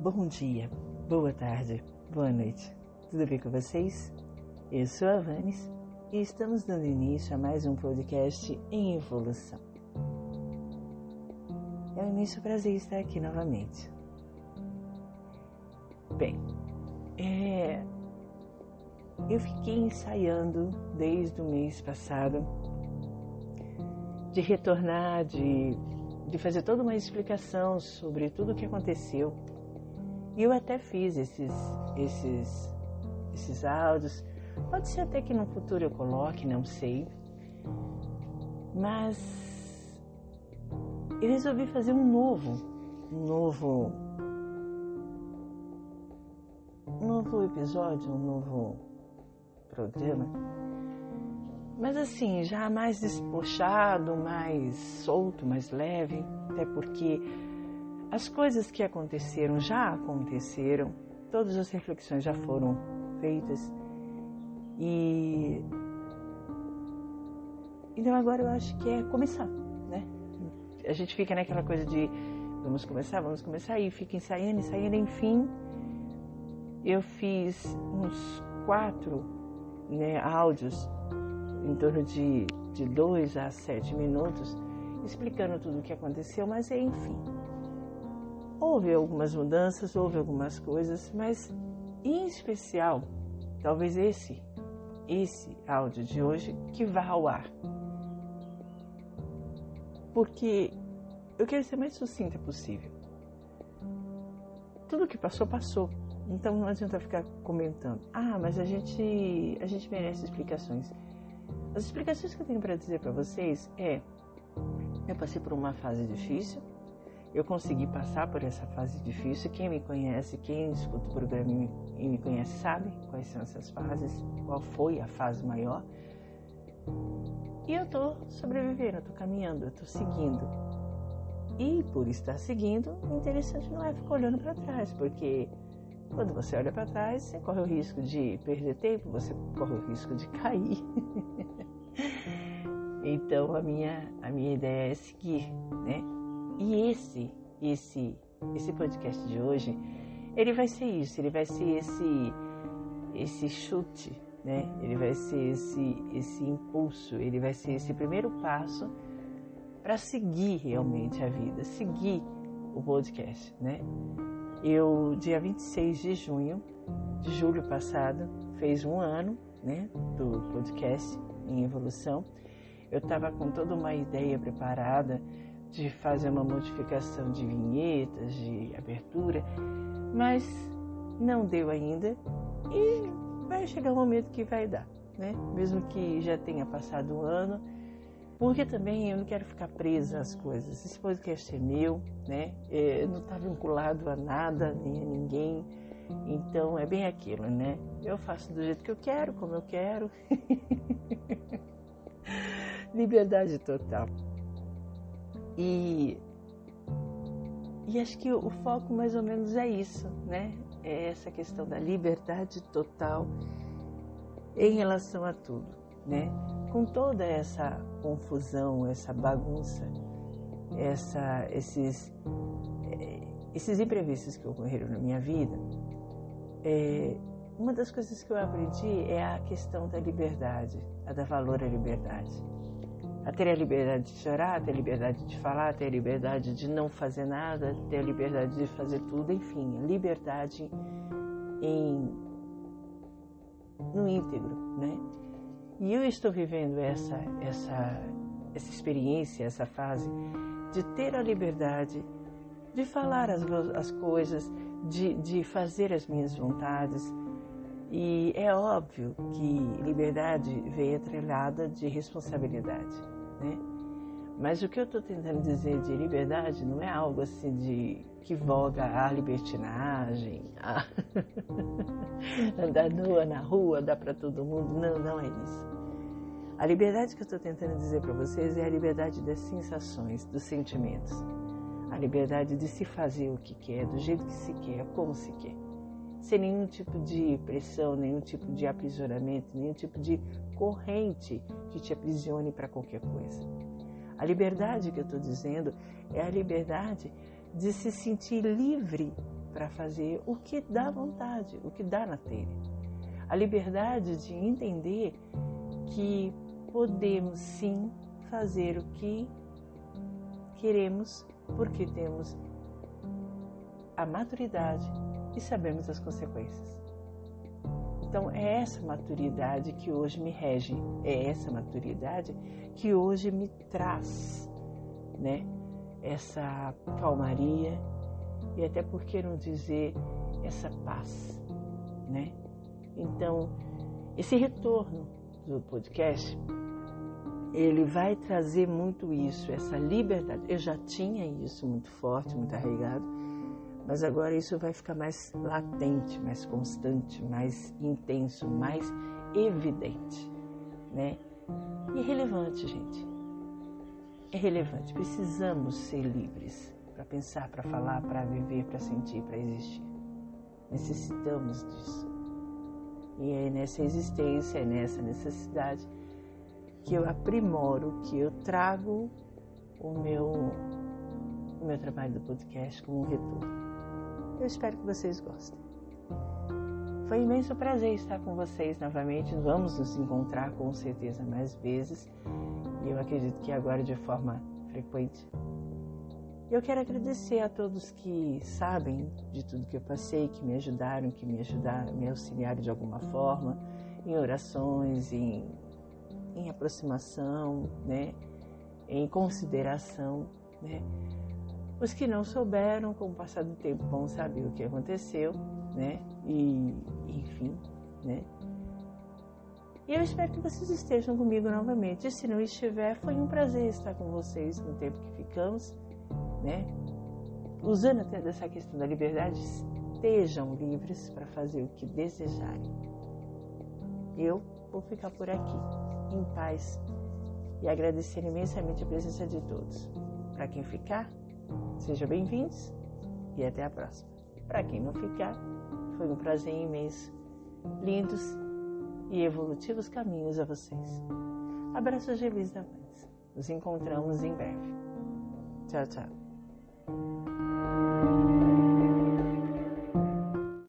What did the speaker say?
Bom dia, boa tarde, boa noite. Tudo bem com vocês? Eu sou a Vanes e estamos dando início a mais um podcast em evolução. É um início prazer estar aqui novamente. Bem, é, eu fiquei ensaiando desde o mês passado de retornar, de, de fazer toda uma explicação sobre tudo o que aconteceu. E eu até fiz esses, esses, esses áudios. Pode ser até que no futuro eu coloque, não sei. Mas eu resolvi fazer um novo, um novo, um novo episódio, um novo programa mas assim, já mais despochado, mais solto, mais leve, até porque as coisas que aconteceram já aconteceram, todas as reflexões já foram feitas e então agora eu acho que é começar, né? A gente fica naquela coisa de vamos começar, vamos começar e fica ensaiando, ensaiando, enfim. Eu fiz uns quatro né, áudios em torno de, de dois a sete minutos, explicando tudo o que aconteceu, mas enfim. Houve algumas mudanças, houve algumas coisas, mas em especial, talvez esse, esse áudio de hoje que vá ao ar. Porque eu quero ser mais sucinta possível. Tudo que passou, passou. Então não adianta ficar comentando. Ah, mas a gente, a gente merece explicações. As explicações que eu tenho para dizer para vocês é: eu passei por uma fase difícil, eu consegui passar por essa fase difícil. Quem me conhece, quem escuta o programa e me conhece, sabe quais são essas fases, qual foi a fase maior. E eu estou sobrevivendo, eu estou caminhando, eu estou seguindo. E por estar seguindo, interessante não é ficar olhando para trás, porque quando você olha para trás, você corre o risco de perder tempo, você corre o risco de cair. então a minha, a minha ideia é seguir, né? E esse, esse, esse podcast de hoje, ele vai ser isso, ele vai ser esse, esse chute, né? Ele vai ser esse, esse impulso, ele vai ser esse primeiro passo para seguir realmente a vida, seguir o podcast, né? Eu, dia 26 de junho, de julho passado, fez um ano né, do podcast em evolução. Eu estava com toda uma ideia preparada de fazer uma modificação de vinhetas, de abertura, mas não deu ainda e vai chegar um momento que vai dar, né? Mesmo que já tenha passado um ano, porque também eu não quero ficar presa às coisas. Esse podcast é meu, né? É, não está vinculado a nada, nem a ninguém. Então é bem aquilo, né? Eu faço do jeito que eu quero, como eu quero. Liberdade total. E, e acho que o foco mais ou menos é isso, né? É essa questão da liberdade total em relação a tudo, né? com toda essa confusão, essa bagunça, essa, esses, eh, esses imprevistos que ocorreram na minha vida, é, uma das coisas que eu aprendi é a questão da liberdade, a dar valor à liberdade. A ter a liberdade de chorar, a ter a liberdade de falar, a ter a liberdade de não fazer nada, a ter a liberdade de fazer tudo, enfim, liberdade em, no íntegro, né? E eu estou vivendo essa, essa, essa experiência, essa fase de ter a liberdade de falar as, as coisas, de, de fazer as minhas vontades. E é óbvio que liberdade vem atrelada de responsabilidade, né? Mas o que eu estou tentando dizer de liberdade não é algo assim de que voga a libertinagem, a andar nua na rua, dar para todo mundo. Não, não é isso. A liberdade que eu estou tentando dizer para vocês é a liberdade das sensações, dos sentimentos. A liberdade de se fazer o que quer, do jeito que se quer, como se quer. Sem nenhum tipo de pressão, nenhum tipo de aprisionamento, nenhum tipo de corrente que te aprisione para qualquer coisa. A liberdade que eu estou dizendo é a liberdade de se sentir livre para fazer o que dá vontade, o que dá na telha. A liberdade de entender que podemos sim fazer o que queremos porque temos a maturidade e sabemos as consequências. Então é essa maturidade que hoje me rege, é essa maturidade que hoje me traz, né? Essa calmaria e até por que não dizer essa paz, né? Então, esse retorno do podcast, ele vai trazer muito isso, essa liberdade. Eu já tinha isso muito forte, muito arraigado, mas agora isso vai ficar mais latente, mais constante, mais intenso, mais evidente, né? E relevante, gente. É relevante. Precisamos ser livres para pensar, para falar, para viver, para sentir, para existir. Necessitamos disso. E é nessa existência, é nessa necessidade que eu aprimoro, que eu trago o meu, o meu trabalho do podcast como um retorno. Eu espero que vocês gostem. Foi um imenso prazer estar com vocês novamente. Vamos nos encontrar com certeza mais vezes e eu acredito que agora de forma frequente. Eu quero agradecer a todos que sabem de tudo que eu passei, que me ajudaram, que me ajudaram, me auxiliaram de alguma forma, em orações, em, em aproximação, né? em consideração. Né? Os que não souberam, com o passar do tempo, vão saber o que aconteceu, né? E, enfim, né? E eu espero que vocês estejam comigo novamente. E se não estiver, foi um prazer estar com vocês no tempo que ficamos, né? Usando até dessa questão da liberdade, estejam livres para fazer o que desejarem. Eu vou ficar por aqui, em paz, e agradecer imensamente a presença de todos. Para quem ficar, Sejam bem-vindos e até a próxima. Para quem não ficar, foi um prazer imenso. Lindos e evolutivos caminhos a vocês. Abraços de Luiz da Paz. Nos encontramos em breve. Tchau, tchau.